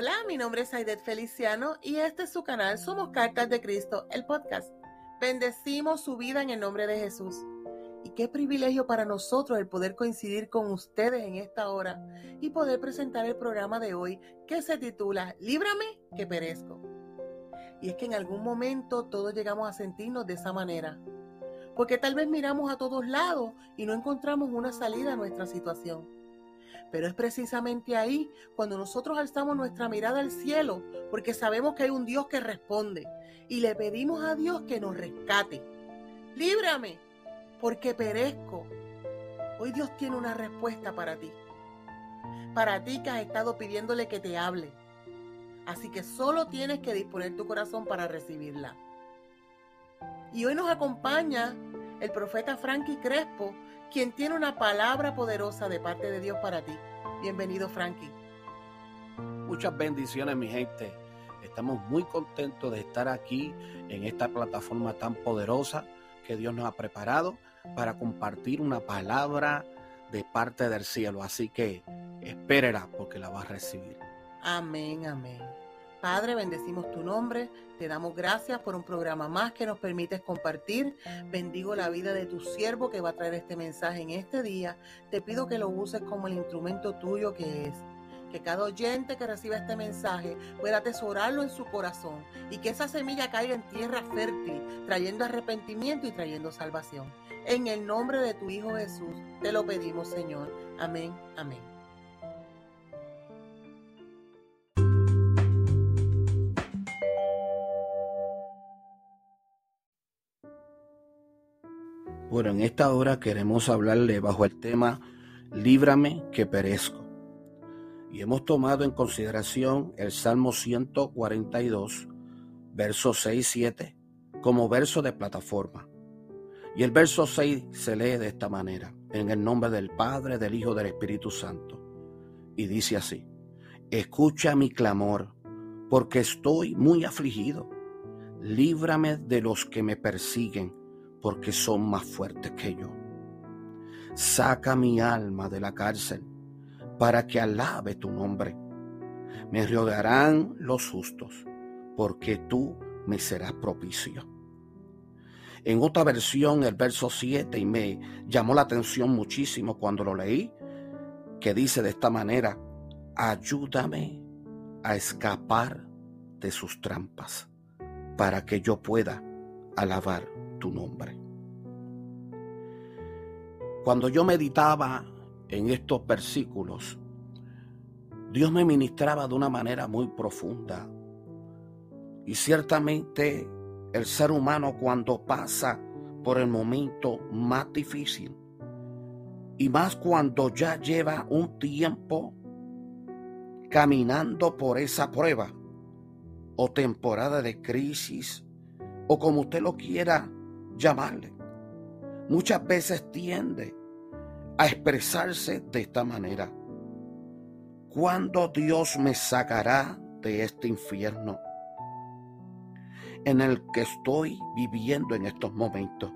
Hola, mi nombre es Aidet Feliciano y este es su canal Somos Cartas de Cristo, el podcast. Bendecimos su vida en el nombre de Jesús. Y qué privilegio para nosotros el poder coincidir con ustedes en esta hora y poder presentar el programa de hoy que se titula Líbrame que perezco. Y es que en algún momento todos llegamos a sentirnos de esa manera. Porque tal vez miramos a todos lados y no encontramos una salida a nuestra situación. Pero es precisamente ahí cuando nosotros alzamos nuestra mirada al cielo, porque sabemos que hay un Dios que responde y le pedimos a Dios que nos rescate. Líbrame, porque perezco. Hoy Dios tiene una respuesta para ti. Para ti que has estado pidiéndole que te hable. Así que solo tienes que disponer tu corazón para recibirla. Y hoy nos acompaña el profeta Frankie Crespo, quien tiene una palabra poderosa de parte de Dios para ti. Bienvenido, Frankie. Muchas bendiciones, mi gente. Estamos muy contentos de estar aquí en esta plataforma tan poderosa que Dios nos ha preparado para compartir una palabra de parte del cielo. Así que espérela porque la vas a recibir. Amén, amén. Padre, bendecimos tu nombre, te damos gracias por un programa más que nos permites compartir. Bendigo la vida de tu siervo que va a traer este mensaje en este día. Te pido que lo uses como el instrumento tuyo que es. Que cada oyente que reciba este mensaje pueda atesorarlo en su corazón y que esa semilla caiga en tierra fértil, trayendo arrepentimiento y trayendo salvación. En el nombre de tu Hijo Jesús te lo pedimos, Señor. Amén, amén. Bueno, en esta hora queremos hablarle bajo el tema Líbrame que perezco. Y hemos tomado en consideración el Salmo 142, versos 6 y 7, como verso de plataforma. Y el verso 6 se lee de esta manera, en el nombre del Padre, del Hijo, del Espíritu Santo. Y dice así, escucha mi clamor, porque estoy muy afligido. Líbrame de los que me persiguen porque son más fuertes que yo. Saca mi alma de la cárcel para que alabe tu nombre. Me rodearán los justos, porque tú me serás propicio. En otra versión, el verso 7, y me llamó la atención muchísimo cuando lo leí, que dice de esta manera, ayúdame a escapar de sus trampas, para que yo pueda alabar tu nombre. Cuando yo meditaba en estos versículos, Dios me ministraba de una manera muy profunda. Y ciertamente el ser humano cuando pasa por el momento más difícil, y más cuando ya lleva un tiempo caminando por esa prueba o temporada de crisis, o como usted lo quiera llamarle, muchas veces tiende a expresarse de esta manera. ¿Cuándo Dios me sacará de este infierno en el que estoy viviendo en estos momentos?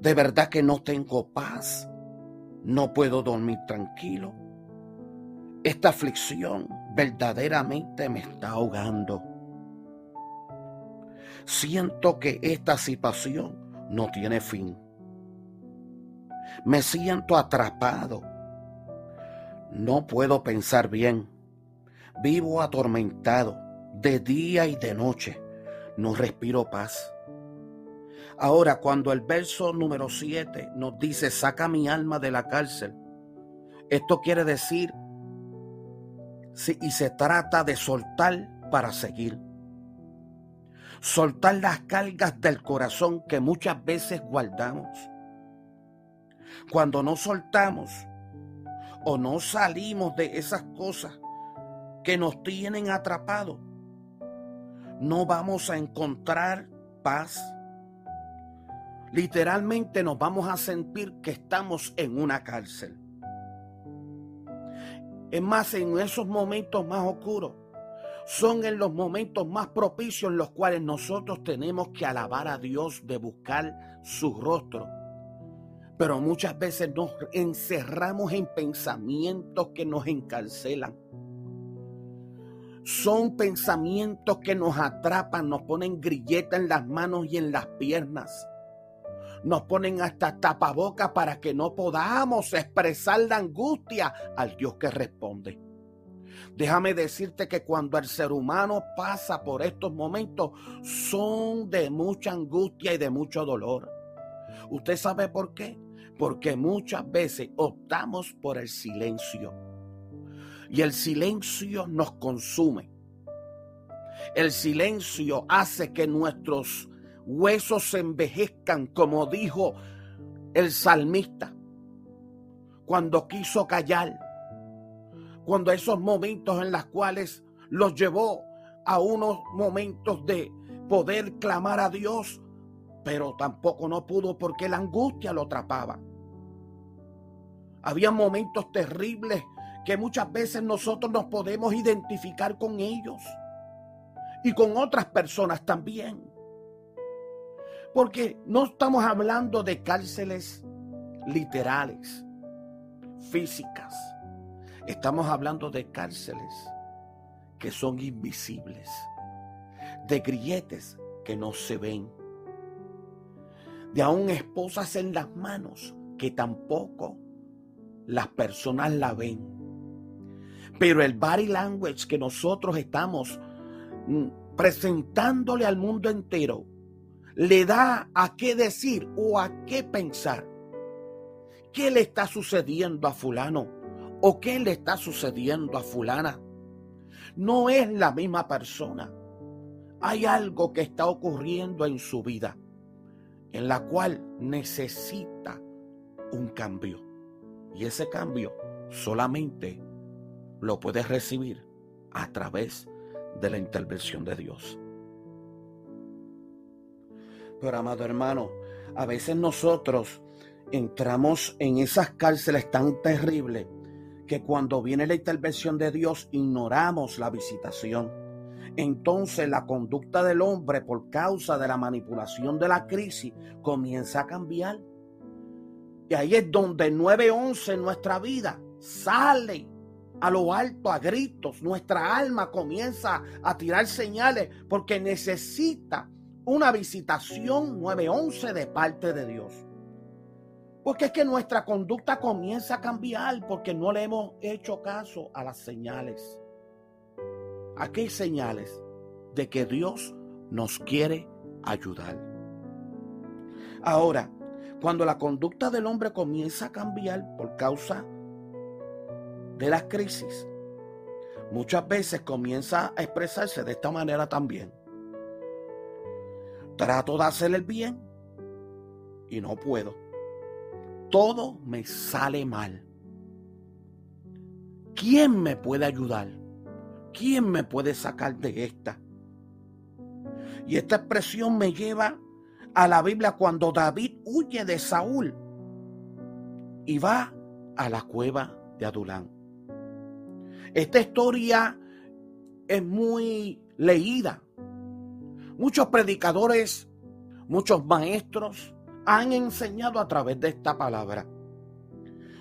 De verdad que no tengo paz, no puedo dormir tranquilo. Esta aflicción verdaderamente me está ahogando. Siento que esta situación no tiene fin. Me siento atrapado. No puedo pensar bien. Vivo atormentado de día y de noche. No respiro paz. Ahora, cuando el verso número 7 nos dice, saca mi alma de la cárcel, esto quiere decir, y se trata de soltar para seguir soltar las cargas del corazón que muchas veces guardamos. Cuando no soltamos o no salimos de esas cosas que nos tienen atrapados, no vamos a encontrar paz. Literalmente nos vamos a sentir que estamos en una cárcel. Es más, en esos momentos más oscuros, son en los momentos más propicios en los cuales nosotros tenemos que alabar a Dios, de buscar su rostro. Pero muchas veces nos encerramos en pensamientos que nos encarcelan. son pensamientos que nos atrapan, nos ponen grilleta en las manos y en las piernas. Nos ponen hasta tapaboca para que no podamos expresar la angustia al Dios que responde. Déjame decirte que cuando el ser humano pasa por estos momentos son de mucha angustia y de mucho dolor. ¿Usted sabe por qué? Porque muchas veces optamos por el silencio. Y el silencio nos consume. El silencio hace que nuestros huesos se envejezcan, como dijo el salmista, cuando quiso callar cuando esos momentos en los cuales los llevó a unos momentos de poder clamar a Dios, pero tampoco no pudo porque la angustia lo atrapaba. Había momentos terribles que muchas veces nosotros nos podemos identificar con ellos y con otras personas también. Porque no estamos hablando de cárceles literales, físicas. Estamos hablando de cárceles que son invisibles, de grilletes que no se ven, de aún esposas en las manos que tampoco las personas la ven. Pero el body language que nosotros estamos mm, presentándole al mundo entero le da a qué decir o a qué pensar. ¿Qué le está sucediendo a fulano? ¿O qué le está sucediendo a fulana? No es la misma persona. Hay algo que está ocurriendo en su vida en la cual necesita un cambio. Y ese cambio solamente lo puede recibir a través de la intervención de Dios. Pero amado hermano, a veces nosotros entramos en esas cárceles tan terribles que cuando viene la intervención de Dios ignoramos la visitación. Entonces la conducta del hombre por causa de la manipulación de la crisis comienza a cambiar. Y ahí es donde 911 en nuestra vida sale a lo alto a gritos. Nuestra alma comienza a tirar señales porque necesita una visitación 911 de parte de Dios. Porque es que nuestra conducta comienza a cambiar porque no le hemos hecho caso a las señales. Aquí hay señales de que Dios nos quiere ayudar. Ahora, cuando la conducta del hombre comienza a cambiar por causa de las crisis, muchas veces comienza a expresarse de esta manera también. Trato de hacer el bien y no puedo todo me sale mal. ¿Quién me puede ayudar? ¿Quién me puede sacar de esta? Y esta expresión me lleva a la Biblia cuando David huye de Saúl y va a la cueva de Adulán. Esta historia es muy leída. Muchos predicadores, muchos maestros han enseñado a través de esta palabra.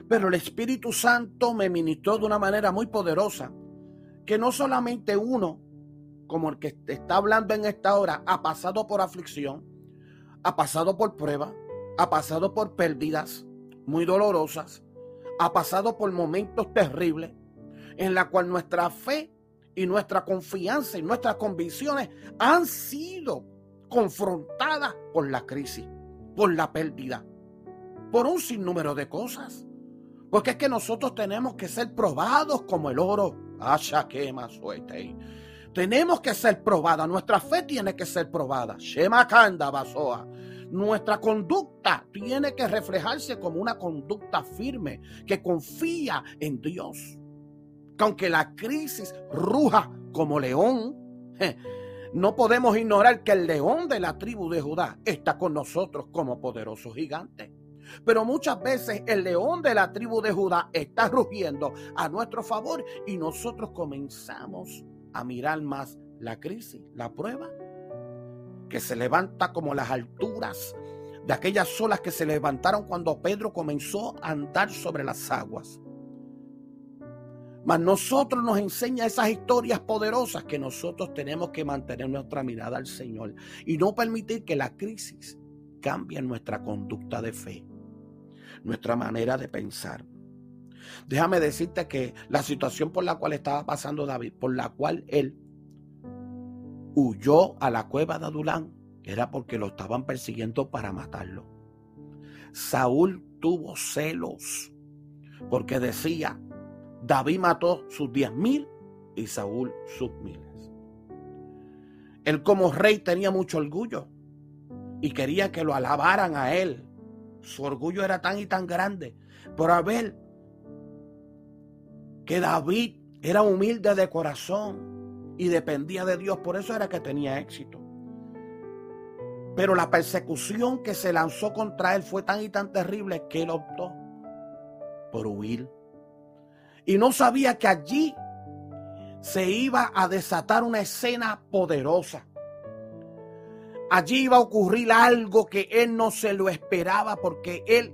Pero el Espíritu Santo me ministró de una manera muy poderosa, que no solamente uno, como el que está hablando en esta hora, ha pasado por aflicción, ha pasado por pruebas, ha pasado por pérdidas muy dolorosas, ha pasado por momentos terribles en la cual nuestra fe y nuestra confianza y nuestras convicciones han sido confrontadas por la crisis por la pérdida, por un sinnúmero de cosas. Porque es que nosotros tenemos que ser probados como el oro. Tenemos que ser probadas. Nuestra fe tiene que ser probada. basoa. Nuestra conducta tiene que reflejarse como una conducta firme que confía en Dios. Que aunque la crisis ruja como león, no podemos ignorar que el león de la tribu de Judá está con nosotros como poderoso gigante. Pero muchas veces el león de la tribu de Judá está rugiendo a nuestro favor y nosotros comenzamos a mirar más la crisis, la prueba, que se levanta como las alturas de aquellas olas que se levantaron cuando Pedro comenzó a andar sobre las aguas. Mas nosotros nos enseña esas historias poderosas que nosotros tenemos que mantener nuestra mirada al Señor y no permitir que la crisis cambie nuestra conducta de fe, nuestra manera de pensar. Déjame decirte que la situación por la cual estaba pasando David, por la cual él huyó a la cueva de Adulán, era porque lo estaban persiguiendo para matarlo. Saúl tuvo celos porque decía, David mató sus diez mil y Saúl sus miles. Él como rey tenía mucho orgullo y quería que lo alabaran a él. Su orgullo era tan y tan grande. Pero a ver, que David era humilde de corazón y dependía de Dios, por eso era que tenía éxito. Pero la persecución que se lanzó contra él fue tan y tan terrible que él optó por huir y no sabía que allí se iba a desatar una escena poderosa. Allí iba a ocurrir algo que él no se lo esperaba porque él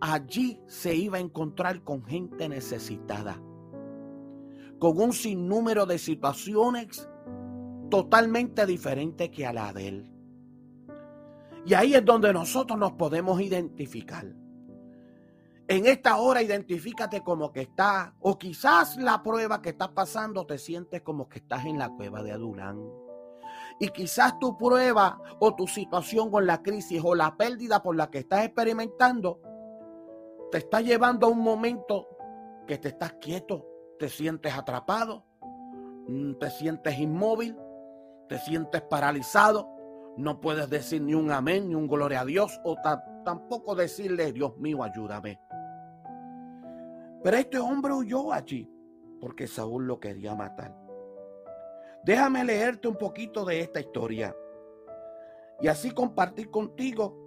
allí se iba a encontrar con gente necesitada, con un sinnúmero de situaciones totalmente diferentes que a la de él. Y ahí es donde nosotros nos podemos identificar. En esta hora identifícate como que estás, o quizás la prueba que estás pasando te sientes como que estás en la cueva de Adulán. Y quizás tu prueba o tu situación con la crisis o la pérdida por la que estás experimentando te está llevando a un momento que te estás quieto, te sientes atrapado, mm, te sientes inmóvil, te sientes paralizado, no puedes decir ni un amén, ni un gloria a Dios, o tampoco decirle, Dios mío, ayúdame. Pero este hombre huyó allí porque Saúl lo quería matar. Déjame leerte un poquito de esta historia y así compartir contigo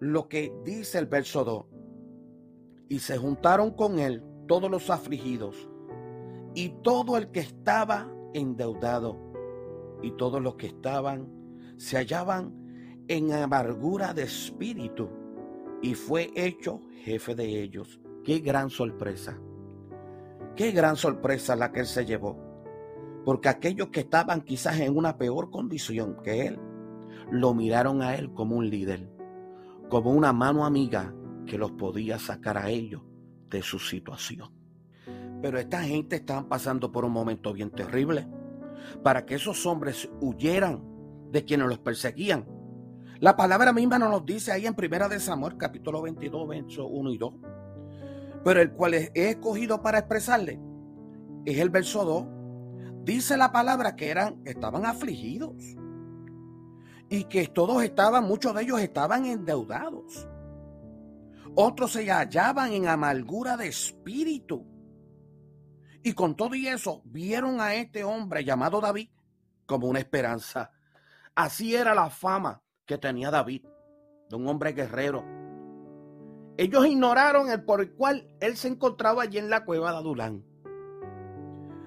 lo que dice el verso 2. Y se juntaron con él todos los afligidos y todo el que estaba endeudado y todos los que estaban se hallaban en amargura de espíritu y fue hecho jefe de ellos. Qué gran sorpresa. Qué gran sorpresa la que él se llevó. Porque aquellos que estaban quizás en una peor condición que él, lo miraron a él como un líder, como una mano amiga que los podía sacar a ellos de su situación. Pero esta gente estaban pasando por un momento bien terrible. Para que esos hombres huyeran de quienes los perseguían. La palabra misma nos dice ahí en Primera de Samuel, capítulo 22, versos 1 y 2 pero el cual he escogido para expresarle es el verso 2. Dice la palabra que eran, estaban afligidos y que todos estaban, muchos de ellos estaban endeudados. Otros se hallaban en amargura de espíritu. Y con todo y eso, vieron a este hombre llamado David como una esperanza. Así era la fama que tenía David, de un hombre guerrero, ellos ignoraron el por el cual él se encontraba allí en la cueva de Adulán.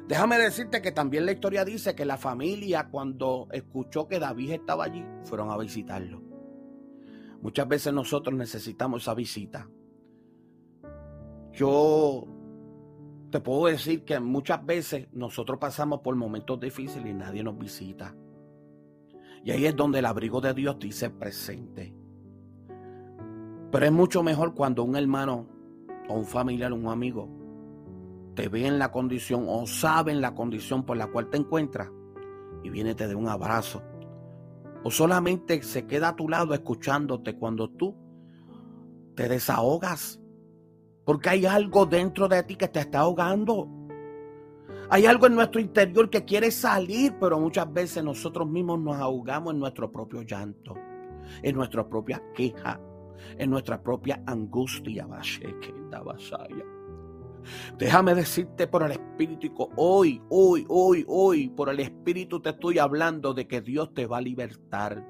Déjame decirte que también la historia dice que la familia cuando escuchó que David estaba allí, fueron a visitarlo. Muchas veces nosotros necesitamos esa visita. Yo te puedo decir que muchas veces nosotros pasamos por momentos difíciles y nadie nos visita. Y ahí es donde el abrigo de Dios dice presente. Pero es mucho mejor cuando un hermano o un familiar o un amigo te ve en la condición o sabe en la condición por la cual te encuentras y viene te da un abrazo. O solamente se queda a tu lado escuchándote cuando tú te desahogas. Porque hay algo dentro de ti que te está ahogando. Hay algo en nuestro interior que quiere salir, pero muchas veces nosotros mismos nos ahogamos en nuestro propio llanto, en nuestra propia queja, en nuestra propia angustia. Déjame decirte por el Espíritu, hoy, hoy, hoy, hoy, por el Espíritu te estoy hablando de que Dios te va a libertar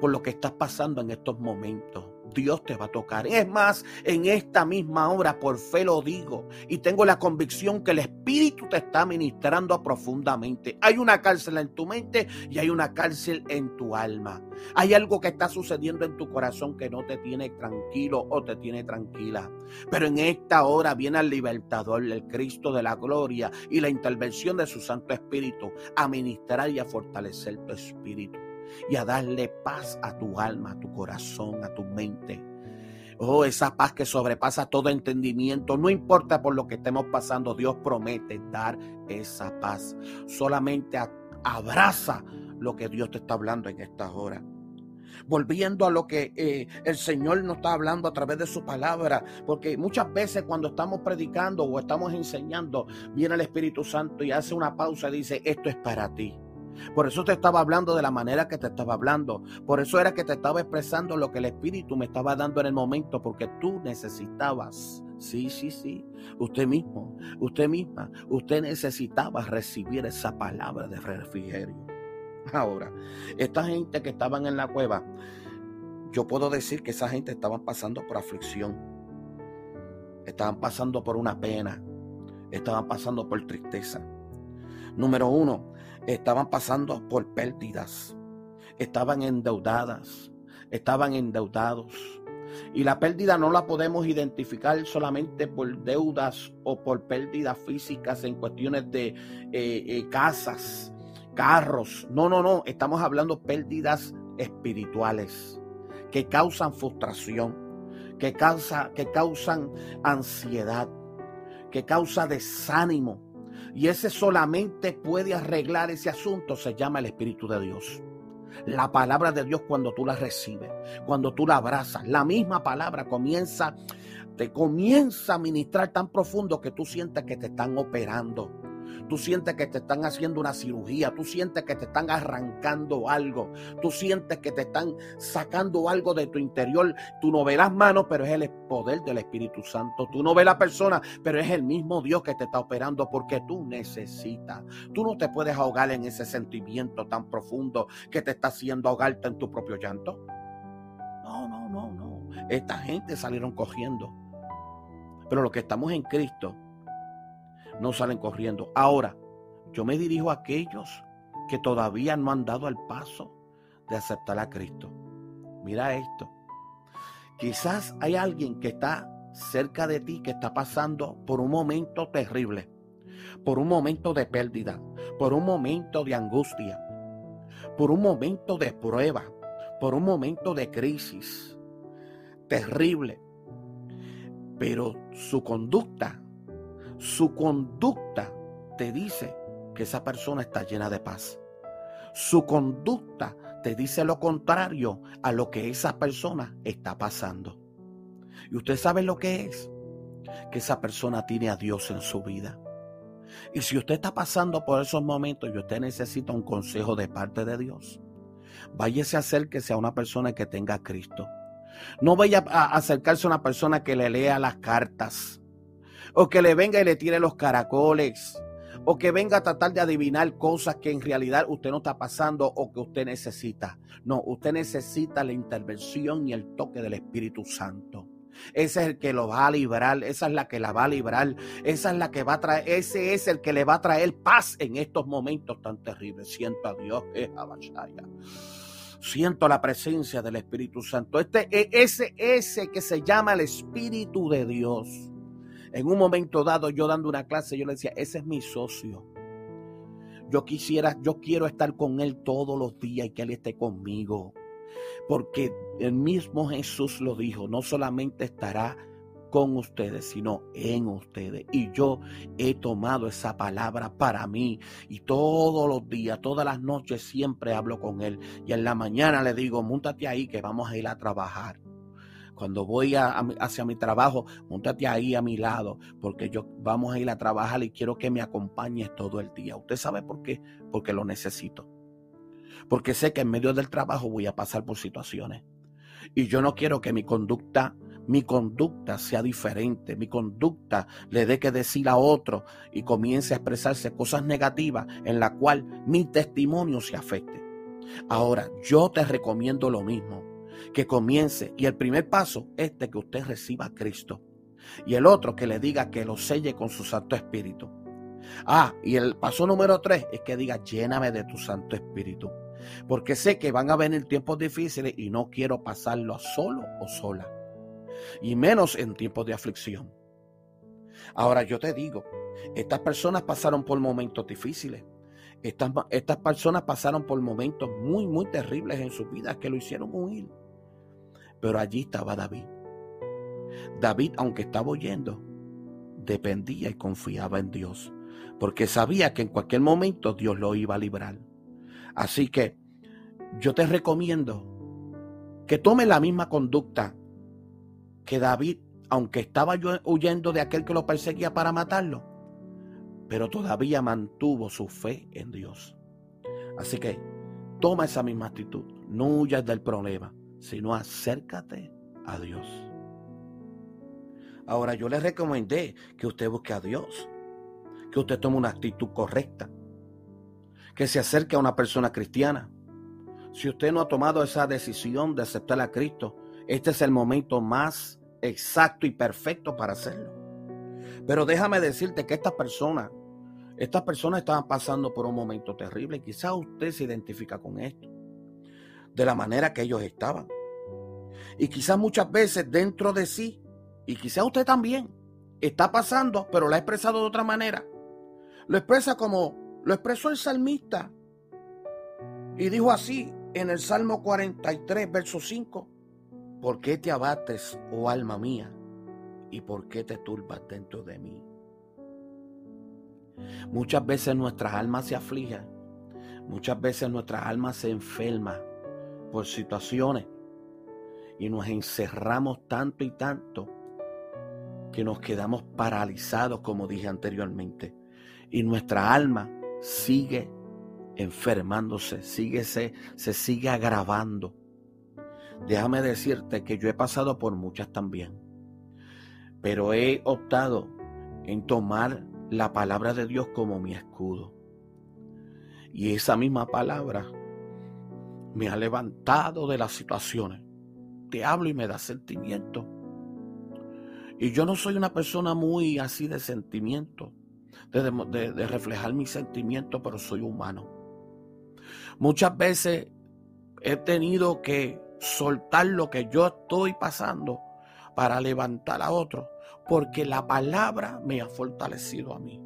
por lo que estás pasando en estos momentos. Dios te va a tocar. Es más, en esta misma hora, por fe lo digo, y tengo la convicción que el Espíritu te está ministrando profundamente. Hay una cárcel en tu mente y hay una cárcel en tu alma. Hay algo que está sucediendo en tu corazón que no te tiene tranquilo o te tiene tranquila. Pero en esta hora viene el libertador, el Cristo de la gloria y la intervención de su Santo Espíritu a ministrar y a fortalecer tu espíritu y a darle paz a tu alma, a tu corazón, a tu mente. Oh, esa paz que sobrepasa todo entendimiento. No importa por lo que estemos pasando, Dios promete dar esa paz. Solamente abraza lo que Dios te está hablando en estas horas. Volviendo a lo que eh, el Señor nos está hablando a través de su palabra, porque muchas veces cuando estamos predicando o estamos enseñando, viene el Espíritu Santo y hace una pausa y dice, esto es para ti. Por eso te estaba hablando de la manera que te estaba hablando. Por eso era que te estaba expresando lo que el Espíritu me estaba dando en el momento, porque tú necesitabas. Sí, sí, sí. Usted mismo, usted misma, usted necesitaba recibir esa palabra de refrigerio. Ahora, esta gente que estaban en la cueva, yo puedo decir que esa gente estaban pasando por aflicción. Estaban pasando por una pena. Estaban pasando por tristeza. Número uno, estaban pasando por pérdidas, estaban endeudadas, estaban endeudados. Y la pérdida no la podemos identificar solamente por deudas o por pérdidas físicas en cuestiones de eh, eh, casas, carros. No, no, no. Estamos hablando pérdidas espirituales que causan frustración, que, causa, que causan ansiedad, que causa desánimo, y ese solamente puede arreglar ese asunto, se llama el Espíritu de Dios. La palabra de Dios cuando tú la recibes, cuando tú la abrazas, la misma palabra comienza, te comienza a ministrar tan profundo que tú sientes que te están operando Tú sientes que te están haciendo una cirugía, tú sientes que te están arrancando algo, tú sientes que te están sacando algo de tu interior. Tú no ves las manos, pero es el poder del Espíritu Santo. Tú no ves la persona, pero es el mismo Dios que te está operando porque tú necesitas. Tú no te puedes ahogar en ese sentimiento tan profundo que te está haciendo ahogarte en tu propio llanto. No, no, no, no. Esta gente salieron cogiendo. Pero los que estamos en Cristo, no salen corriendo. Ahora, yo me dirijo a aquellos que todavía no han dado el paso de aceptar a Cristo. Mira esto. Quizás hay alguien que está cerca de ti que está pasando por un momento terrible, por un momento de pérdida, por un momento de angustia, por un momento de prueba, por un momento de crisis terrible. Pero su conducta su conducta te dice que esa persona está llena de paz. Su conducta te dice lo contrario a lo que esa persona está pasando. Y usted sabe lo que es, que esa persona tiene a Dios en su vida. Y si usted está pasando por esos momentos y usted necesita un consejo de parte de Dios, váyase a acérquese a una persona que tenga a Cristo. No vaya a acercarse a una persona que le lea las cartas o que le venga y le tire los caracoles, o que venga a tratar de adivinar cosas que en realidad usted no está pasando o que usted necesita. No, usted necesita la intervención y el toque del Espíritu Santo. Ese es el que lo va a librar, esa es la que la va a librar, esa es la que va a traer, ese es el que le va a traer paz en estos momentos tan terribles. Siento a Dios, eh, siento la presencia del Espíritu Santo. Este, e, ese, ese que se llama el Espíritu de Dios en un momento dado, yo dando una clase, yo le decía, ese es mi socio. Yo quisiera, yo quiero estar con él todos los días y que él esté conmigo. Porque el mismo Jesús lo dijo, no solamente estará con ustedes, sino en ustedes. Y yo he tomado esa palabra para mí y todos los días, todas las noches siempre hablo con él. Y en la mañana le digo, múntate ahí que vamos a ir a trabajar. Cuando voy hacia mi trabajo, montate ahí a mi lado, porque yo vamos a ir a trabajar y quiero que me acompañes todo el día. ¿Usted sabe por qué? Porque lo necesito. Porque sé que en medio del trabajo voy a pasar por situaciones. Y yo no quiero que mi conducta, mi conducta sea diferente, mi conducta le dé que decir a otro y comience a expresarse cosas negativas en la cual mi testimonio se afecte. Ahora, yo te recomiendo lo mismo que comience. Y el primer paso es de que usted reciba a Cristo. Y el otro que le diga que lo selle con su Santo Espíritu. Ah, y el paso número tres es que diga, lléname de tu Santo Espíritu. Porque sé que van a venir tiempos difíciles y no quiero pasarlo solo o sola. Y menos en tiempos de aflicción. Ahora yo te digo, estas personas pasaron por momentos difíciles. Estas, estas personas pasaron por momentos muy, muy terribles en sus vidas que lo hicieron huir. Pero allí estaba David. David, aunque estaba oyendo, dependía y confiaba en Dios, porque sabía que en cualquier momento Dios lo iba a librar. Así que yo te recomiendo que tome la misma conducta que David, aunque estaba huyendo de aquel que lo perseguía para matarlo, pero todavía mantuvo su fe en Dios. Así que toma esa misma actitud, no huyas del problema, sino acércate a Dios. Ahora yo le recomendé que usted busque a Dios, que usted tome una actitud correcta, que se acerque a una persona cristiana. Si usted no ha tomado esa decisión de aceptar a Cristo, este es el momento más exacto y perfecto para hacerlo. Pero déjame decirte que estas personas, estas personas estaban pasando por un momento terrible. Quizás usted se identifica con esto, de la manera que ellos estaban. Y quizás muchas veces dentro de sí, y quizás usted también, está pasando, pero lo ha expresado de otra manera. Lo expresa como lo expresó el salmista. Y dijo así en el Salmo 43, verso 5. ¿Por qué te abates, oh alma mía? ¿Y por qué te turbas dentro de mí? Muchas veces nuestras almas se afligen. Muchas veces nuestras almas se enferman por situaciones y nos encerramos tanto y tanto que nos quedamos paralizados, como dije anteriormente, y nuestra alma sigue enfermándose, sigue, se, se sigue agravando. Déjame decirte que yo he pasado por muchas también, pero he optado en tomar la palabra de Dios como mi escudo. Y esa misma palabra me ha levantado de las situaciones te hablo y me da sentimiento. Y yo no soy una persona muy así de sentimiento, de, de reflejar mis sentimientos, pero soy humano. Muchas veces he tenido que soltar lo que yo estoy pasando para levantar a otro, porque la palabra me ha fortalecido a mí.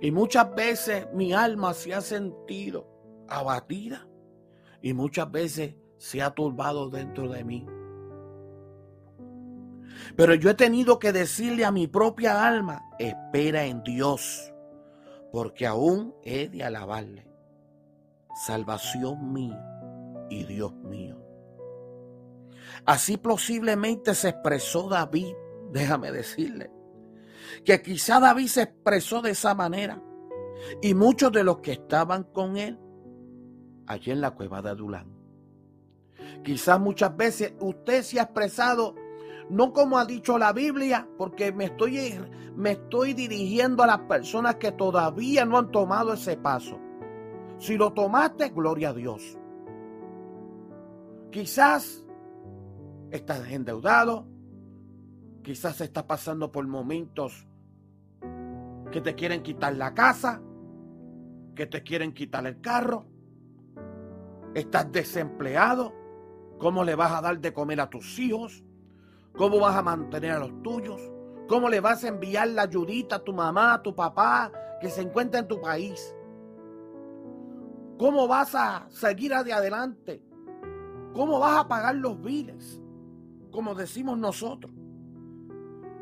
Y muchas veces mi alma se ha sentido abatida y muchas veces se ha turbado dentro de mí. Pero yo he tenido que decirle a mi propia alma, espera en Dios, porque aún he de alabarle. Salvación mía y Dios mío. Así posiblemente se expresó David, déjame decirle, que quizá David se expresó de esa manera. Y muchos de los que estaban con él allí en la cueva de Adulán Quizás muchas veces usted se ha expresado no como ha dicho la Biblia, porque me estoy, me estoy dirigiendo a las personas que todavía no han tomado ese paso. Si lo tomaste, gloria a Dios. Quizás estás endeudado, quizás estás pasando por momentos que te quieren quitar la casa, que te quieren quitar el carro, estás desempleado, ¿Cómo le vas a dar de comer a tus hijos? ¿Cómo vas a mantener a los tuyos? ¿Cómo le vas a enviar la ayudita a tu mamá, a tu papá que se encuentra en tu país? ¿Cómo vas a seguir adelante? ¿Cómo vas a pagar los biles? Como decimos nosotros.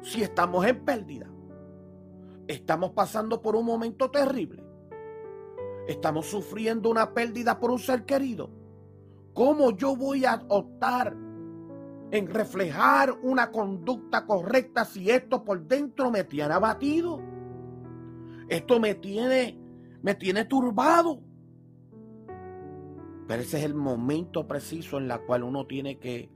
Si estamos en pérdida, estamos pasando por un momento terrible. Estamos sufriendo una pérdida por un ser querido. ¿Cómo yo voy a optar en reflejar una conducta correcta si esto por dentro me tiene abatido? Esto me tiene, me tiene turbado. Pero ese es el momento preciso en el cual uno tiene que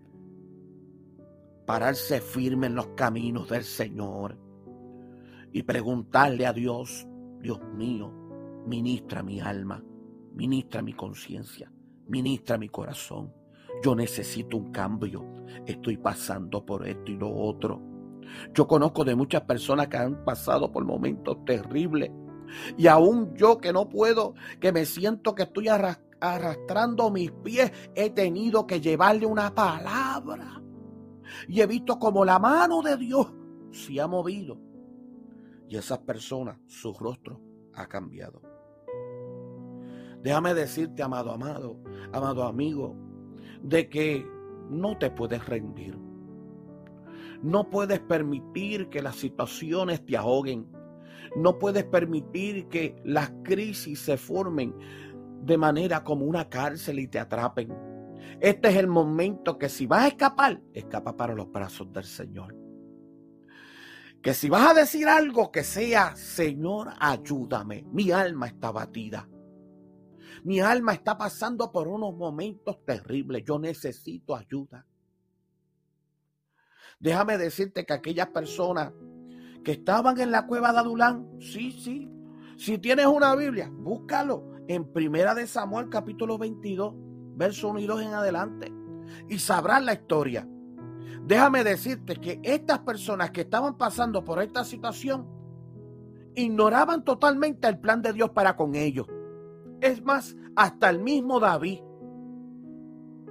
pararse firme en los caminos del Señor y preguntarle a Dios, Dios mío, ministra mi alma, ministra mi conciencia ministra mi corazón, Yo necesito un cambio. Estoy pasando por esto y lo otro. Yo conozco de muchas personas que han pasado por momentos terribles. Y aún yo que no puedo, que me siento que estoy arrastrando mis pies, he tenido que llevarle una palabra. Y he visto como la mano de Dios se ha movido. Y esas personas, su rostro ha cambiado. Déjame decirte, amado, amado, amado amigo, de que no te puedes rendir. No puedes permitir que las situaciones te ahoguen. No puedes permitir que las crisis se formen de manera como una cárcel y te atrapen. Este es el momento que si vas a escapar, escapa para los brazos del Señor. Que si vas a decir algo que sea, Señor, ayúdame. Mi alma está batida. Mi alma está pasando por unos momentos terribles. Yo necesito ayuda. Déjame decirte que aquellas personas que estaban en la cueva de Adulán, sí, sí. Si tienes una Biblia, búscalo en Primera de Samuel capítulo 22, verso 1 y 2 en adelante. Y sabrás la historia. Déjame decirte que estas personas que estaban pasando por esta situación ignoraban totalmente el plan de Dios para con ellos. Es más, hasta el mismo David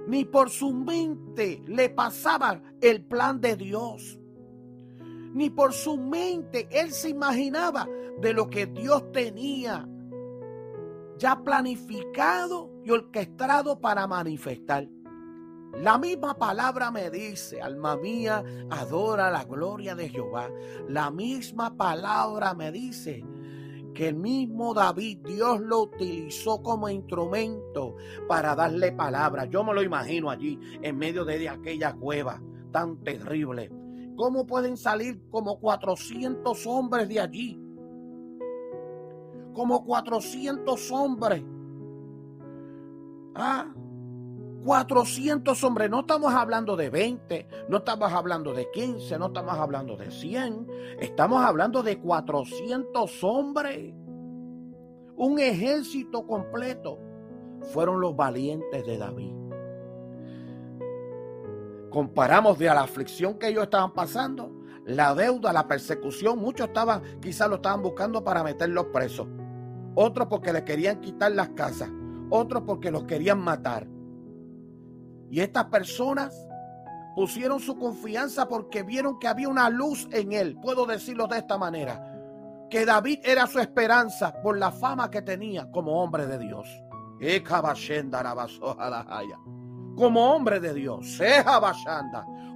ni por su mente le pasaba el plan de Dios. Ni por su mente él se imaginaba de lo que Dios tenía ya planificado y orquestado para manifestar. La misma palabra me dice, alma mía, adora la gloria de Jehová. La misma palabra me dice, que el mismo David, Dios lo utilizó como instrumento para darle palabra. Yo me lo imagino allí, en medio de aquella cueva tan terrible. ¿Cómo pueden salir como 400 hombres de allí? Como 400 hombres. Ah, 400 hombres. No estamos hablando de 20, no estamos hablando de 15, no estamos hablando de 100. Estamos hablando de 400 hombres. Un ejército completo. Fueron los valientes de David. Comparamos de a la aflicción que ellos estaban pasando, la deuda, la persecución. Muchos estaban, quizás lo estaban buscando para meterlos presos. Otros porque les querían quitar las casas. Otros porque los querían matar y estas personas pusieron su confianza porque vieron que había una luz en él. Puedo decirlo de esta manera. Que David era su esperanza por la fama que tenía como hombre de Dios. Como hombre de Dios.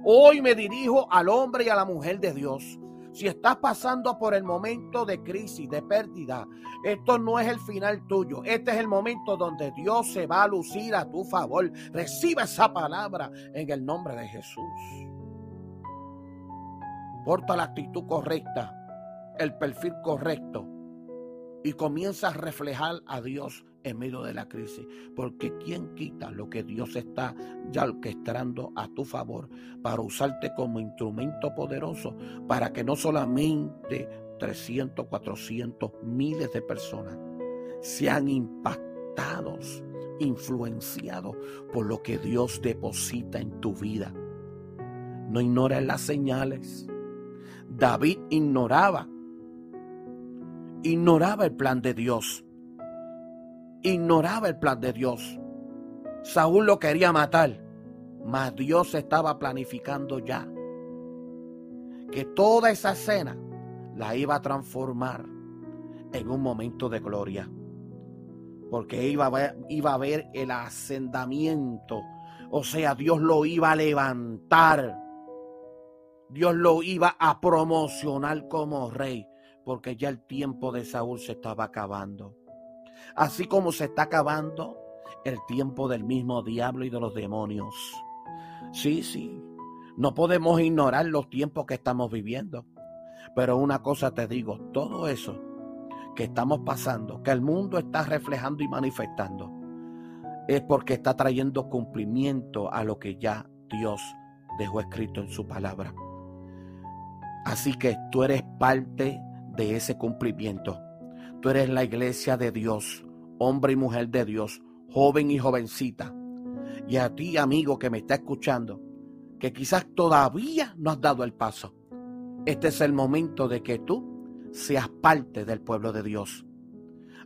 Hoy me dirijo al hombre y a la mujer de Dios si estás pasando por el momento de crisis, de pérdida, esto no es el final tuyo. Este es el momento donde Dios se va a lucir a tu favor. Recibe esa palabra en el nombre de Jesús. Porta la actitud correcta, el perfil correcto y comienza a reflejar a Dios en medio de la crisis. Porque ¿quién quita lo que Dios está ya orquestando a tu favor para usarte como instrumento poderoso para que no solamente 300, 400, miles de personas sean impactados, influenciados por lo que Dios deposita en tu vida? No ignores las señales. David ignoraba, ignoraba el plan de Dios ignoraba el plan de Dios. Saúl lo quería matar, mas Dios estaba planificando ya que toda esa escena la iba a transformar en un momento de gloria. Porque iba a ver, iba a ver el ascendamiento. O sea, Dios lo iba a levantar. Dios lo iba a promocionar como rey. Porque ya el tiempo de Saúl se estaba acabando así como se está acabando el tiempo del mismo diablo y de los demonios. Sí, sí, no podemos ignorar los tiempos que estamos viviendo. Pero una cosa te digo, todo eso que estamos pasando, que el mundo está reflejando y manifestando, es porque está trayendo cumplimiento a lo que ya Dios dejó escrito en su palabra. Así que tú eres parte de ese cumplimiento. Tú eres la iglesia de Dios, hombre y mujer de Dios, joven y jovencita. Y a ti, amigo que me está escuchando, que quizás todavía no has dado el paso. Este es el momento de que tú seas parte del pueblo de Dios.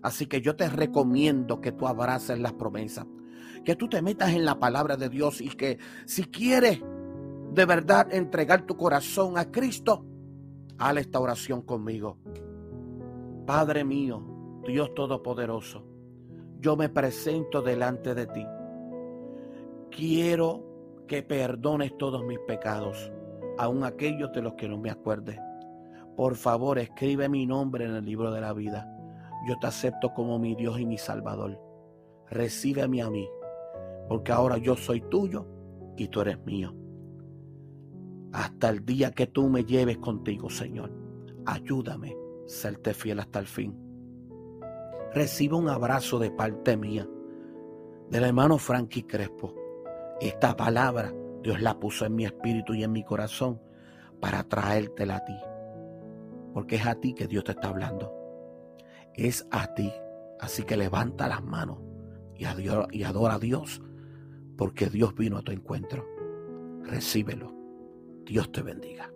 Así que yo te recomiendo que tú abraces las promesas, que tú te metas en la palabra de Dios y que si quieres de verdad entregar tu corazón a Cristo, haz esta oración conmigo. Padre mío, Dios Todopoderoso, yo me presento delante de ti. Quiero que perdones todos mis pecados, aun aquellos de los que no me acuerde. Por favor, escribe mi nombre en el libro de la vida. Yo te acepto como mi Dios y mi Salvador. Recíbeme a mí, porque ahora yo soy tuyo y tú eres mío. Hasta el día que tú me lleves contigo, Señor. Ayúdame a serte fiel hasta el fin. Recibe un abrazo de parte mía, del hermano Frankie Crespo esta palabra Dios la puso en mi espíritu y en mi corazón para traértela a ti. Porque es a ti que Dios te está hablando. Es a ti. Así que levanta las manos y, y adora a Dios. Porque Dios vino a tu encuentro. Recíbelo. Dios te bendiga.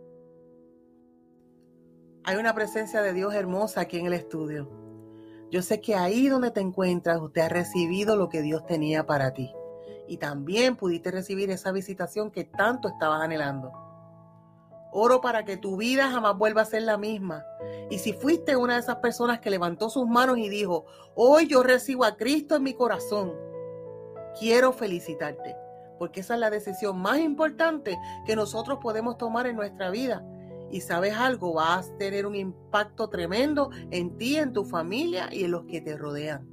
Hay una presencia de Dios hermosa aquí en el estudio. Yo sé que ahí donde te encuentras, usted ha recibido lo que Dios tenía para ti y también pudiste recibir esa visitación que tanto estabas anhelando. Oro para que tu vida jamás vuelva a ser la misma. Y si fuiste una de esas personas que levantó sus manos y dijo, hoy yo recibo a Cristo en mi corazón, quiero felicitarte, porque esa es la decisión más importante que nosotros podemos tomar en nuestra vida. Y sabes algo, vas a tener un impacto tremendo en ti, en tu familia y en los que te rodean.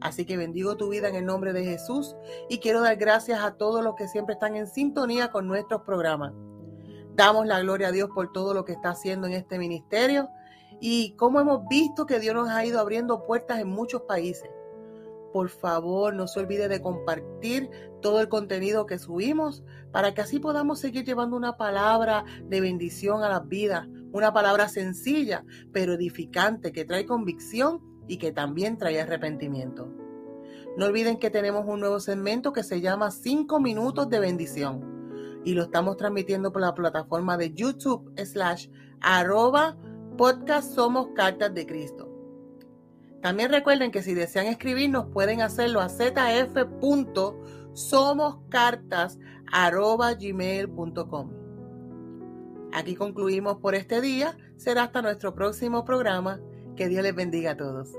Así que bendigo tu vida en el nombre de Jesús y quiero dar gracias a todos los que siempre están en sintonía con nuestros programas. Damos la gloria a Dios por todo lo que está haciendo en este ministerio y cómo hemos visto que Dios nos ha ido abriendo puertas en muchos países. Por favor, no se olvide de compartir todo el contenido que subimos para que así podamos seguir llevando una palabra de bendición a las vidas, una palabra sencilla pero edificante que trae convicción y que también trae arrepentimiento. No olviden que tenemos un nuevo segmento que se llama 5 minutos de bendición y lo estamos transmitiendo por la plataforma de YouTube slash arroba podcast Somos Cartas de Cristo. También recuerden que si desean escribirnos pueden hacerlo a zf.somoscartas.gmail.com Aquí concluimos por este día. Será hasta nuestro próximo programa. Que Dios les bendiga a todos.